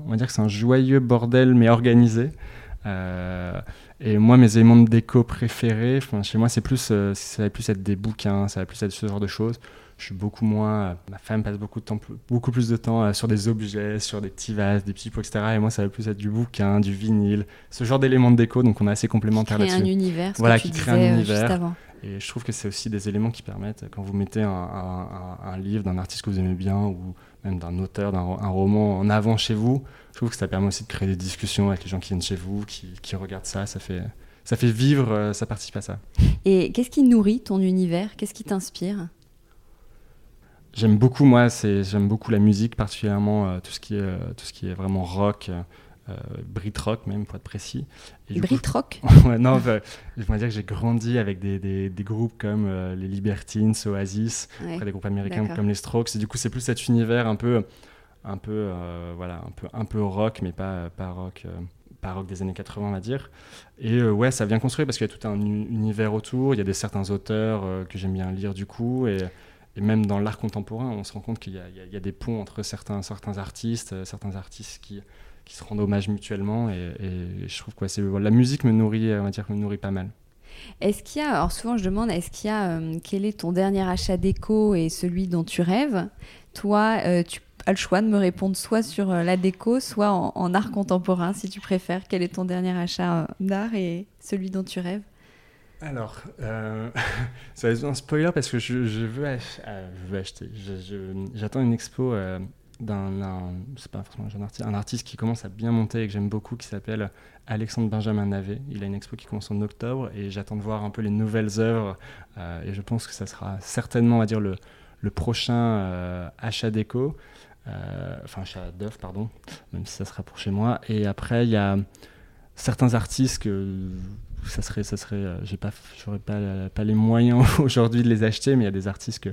on va dire que c'est un joyeux bordel mais organisé. Et moi, mes éléments de déco préférés, chez moi, c'est plus, ça va plus être des bouquins, ça va plus être ce genre de choses je suis beaucoup moins. ma femme passe beaucoup, de temps, beaucoup plus de temps euh, sur des objets, sur des petits vases, des petits pots, etc. Et moi, ça va plus être du bouquin, du vinyle, ce genre d'éléments de déco. Donc, on est assez complémentaires là-dessus. un univers. voilà, qui crée un euh, univers. Et je trouve que c'est aussi des éléments qui permettent, quand vous mettez un, un, livre d'un artiste que vous aimez bien ou même d'un auteur, d'un roman en avant chez vous, je trouve que ça permet aussi de créer des discussions avec les gens qui viennent chez vous, qui, qui regardent ça. Ça fait, ça fait vivre, euh, ça participe à ça. Et qu'est-ce qui nourrit ton univers? Qu'est-ce qui t'inspire? J'aime beaucoup, moi, j'aime beaucoup la musique, particulièrement euh, tout, ce qui est, euh, tout ce qui est vraiment rock, euh, Brit rock même, pour être précis. Brit rock Non, bah, je voudrais dire que j'ai grandi avec des, des, des groupes comme les Libertines, Oasis, après des groupes américains comme les Strokes. Et du coup, c'est plus cet univers un peu, un peu, voilà, un peu, un peu rock, mais pas, pas rock pas rock des années 80, on va dire. Et ouais, ça vient construire parce qu'il y a tout un univers autour. Il y a des certains auteurs que j'aime bien lire du coup. Et, et même dans l'art contemporain, on se rend compte qu'il y, a des ponts entre certains, certains artistes, euh, certains artistes qui, qui se rendent hommage mutuellement. Et, je trouve que c'est, la musique me nourrit, on va dire, me nourrit pas mal. Est-ce qu'il y a, alors souvent je demande, est-ce qu'il y a, euh, quel est ton dernier achat déco et celui dont tu rêves? Toi, euh, tu as le choix de me répondre soit sur la déco, soit en, en, art contemporain, si tu préfères. Quel est ton dernier achat d'art et celui dont tu rêves? Alors, euh, ça va être un spoiler parce que je, veux, euh, je veux, acheter. J'attends une expo euh, d'un, c'est pas un artiste, un artiste qui commence à bien monter et que j'aime beaucoup, qui s'appelle Alexandre Benjamin Navet. Il a une expo qui commence en octobre et j'attends de voir un peu les nouvelles œuvres. et je pense que ça sera certainement, on va dire, le, le prochain achat déco. enfin, achat d'œuvres, pardon, même si ça sera pour chez moi. Et après, il y a certains artistes que ça serait, ça serait, euh, j'ai pas, j'aurais pas, pas les moyens aujourd'hui de les acheter, mais il y a des artistes que,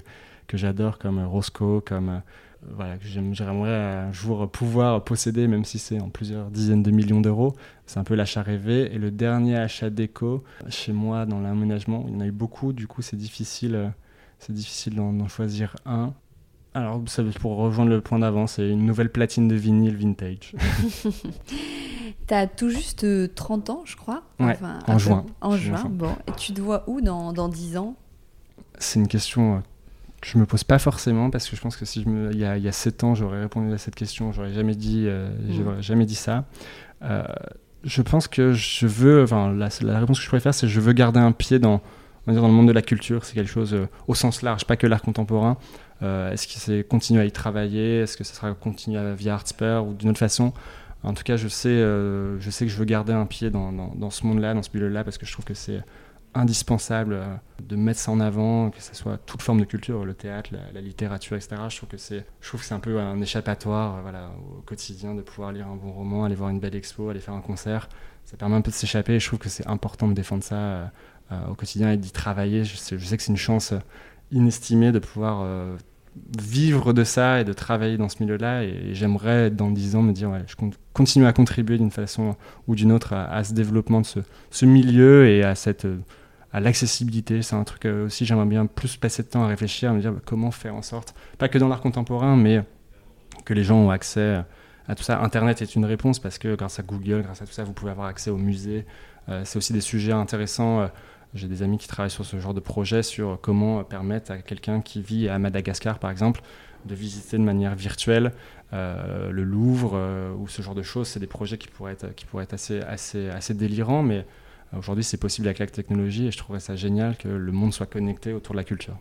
que j'adore comme Roscoe, comme euh, voilà, que j'aimerais un jour pouvoir posséder, même si c'est en plusieurs dizaines de millions d'euros. C'est un peu l'achat rêvé. Et le dernier achat déco, chez moi, dans l'aménagement, il y en a eu beaucoup, du coup, c'est difficile, euh, c'est difficile d'en choisir un. Alors, pour rejoindre le point d'avant, c'est une nouvelle platine de vinyle vintage. T'as tout juste 30 ans, je crois. en juin. En juin, bon. Et tu te vois où dans, dans 10 ans? C'est une question euh, que je me pose pas forcément parce que je pense que si je me, il, y a, il y a 7 ans, j'aurais répondu à cette question, j'aurais jamais dit, euh, mm. jamais dit ça. Euh, je pense que je veux, enfin, la, la, réponse que je préfère, c'est je veux garder un pied dans, on dire dans le monde de la culture. C'est quelque chose au sens large, pas que l'art contemporain. Est-ce que c'est continuer à y travailler? Est-ce que ça sera continuer via Artsper ou d'une autre façon? En tout cas, je sais, euh, je sais que je veux garder un pied dans, dans, ce monde-là, dans ce milieu-là, parce que je trouve que c'est indispensable euh, de mettre ça en avant, que ce soit toute forme de culture, le théâtre, la, littérature, etc. Je trouve que c'est, un peu un échappatoire, euh, voilà, au quotidien, de pouvoir lire un bon roman, aller voir une belle expo, aller faire un concert. Ça permet un peu de s'échapper. Je trouve que c'est important de défendre ça au quotidien et d'y travailler. Je sais, que c'est une chance inestimée de pouvoir vivre de ça et de travailler dans ce milieu-là. Et, j'aimerais, dans 10 ans, me dire, ouais, je continue à contribuer d'une façon ou d'une autre à, ce développement de ce, milieu et à cette l'accessibilité. C'est un truc euh, aussi, j'aimerais bien plus passer de temps à réfléchir, à me dire bah, comment faire en sorte, pas que dans l'art contemporain, mais que les gens ont accès à tout ça. Internet est une réponse parce que grâce à Google, grâce à tout ça, vous pouvez avoir accès aux musées. Euh, c'est aussi des sujets intéressants. Euh, j'ai des amis qui travaillent sur ce genre de projet, sur comment permettre à quelqu'un qui vit à Madagascar, par exemple, de visiter de manière virtuelle le Louvre ou ce genre de choses. C'est des projets qui pourraient être, qui pourraient être assez, assez, assez délirants, mais aujourd'hui c'est possible avec la technologie et je trouverais ça génial que le monde soit connecté autour de la culture.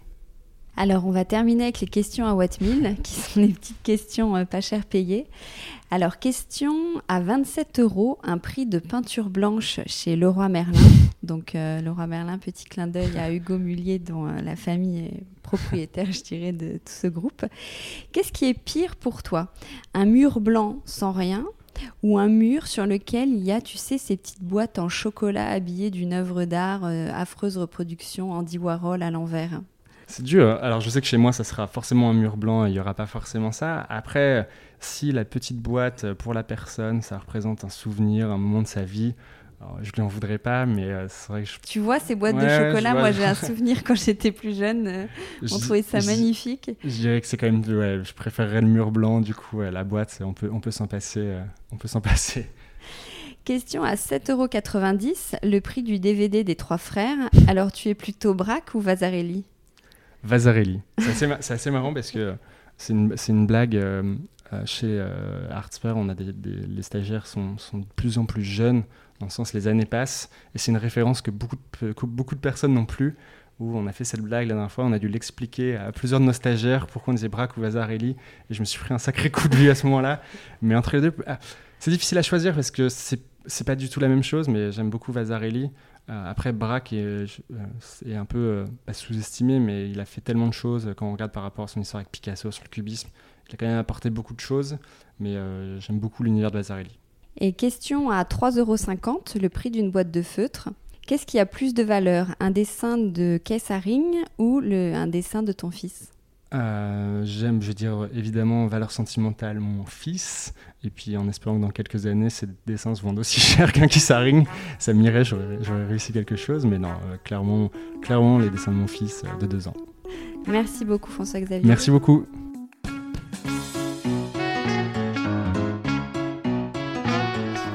Alors, on va terminer avec les questions à Watt qui sont les petites questions euh, pas cher payées. Alors, question à 27 euros, un prix de peinture blanche chez Leroy Merlin. Donc, euh, Leroy Merlin, petit clin d'œil à Hugo Mullier, dont euh, la famille est propriétaire, je dirais, de tout ce groupe. Qu'est-ce qui est pire pour toi? Un mur blanc sans rien ou un mur sur lequel il y a, tu sais, ces petites boîtes en chocolat habillées d'une œuvre d'art, affreuse reproduction Andy Warhol à l'envers c'est dur. Alors, je sais que chez moi, ça sera forcément un mur blanc il n'y aura pas forcément ça. Après, si la petite boîte, pour la personne, ça représente un souvenir, un moment de sa vie, je ne lui en voudrais pas, mais euh, c'est vrai que je... Tu vois, ces boîtes de chocolat, moi j'ai un souvenir quand j'étais plus jeune. Euh, on trouvait ça magnifique. Je dirais que c'est quand même... Ouais, je préférerais le mur blanc, du coup, la boîte, on peut, on peut s'en passer. Euh, on peut s'en passer. Question à 7,90€, le prix du DVD des trois frères. Alors tu es plutôt Braque ou Vasarelli Vasarelli. C'est assez, marrant parce que c'est une, blague. Euh, euh, chez Artsper, on a des, les stagiaires sont, sont, de plus en plus jeunes, sens les années passent, et c'est une référence que beaucoup de, personnes n'ont plus, où on a fait cette blague la dernière fois, on a dû l'expliquer à plusieurs de nos stagiaires pourquoi on disait Braque ou Vasarelli, et je me suis pris un sacré coup de vue à ce moment-là. Mais entre les deux, ah, c'est difficile à choisir parce que c'est pas du tout la même chose, mais j'aime beaucoup Vasarelli. Euh, après, Braque est, euh, est un peu sous-estimé, mais il a fait tellement de choses quand on regarde par rapport à son histoire avec Picasso sur le cubisme. Il a quand même apporté beaucoup de choses, mais euh, j'aime beaucoup l'univers de Vasarelli. Et question à 3,50€, le prix d'une boîte de feutre. Qu'est-ce qui a plus de valeur, un dessin de Kessaring ou le, un dessin de ton fils? Euh, J'aime, je veux dire, évidemment, valeur sentimentale, mon fils. Et puis en espérant que dans quelques années, ces dessins se vendent aussi cher qu'un Kessaring. Ça m'irait, j'aurais réussi quelque chose. Mais non, euh, clairement, clairement, les dessins de mon fils de deux ans. Merci beaucoup, François-Xavier. Merci beaucoup.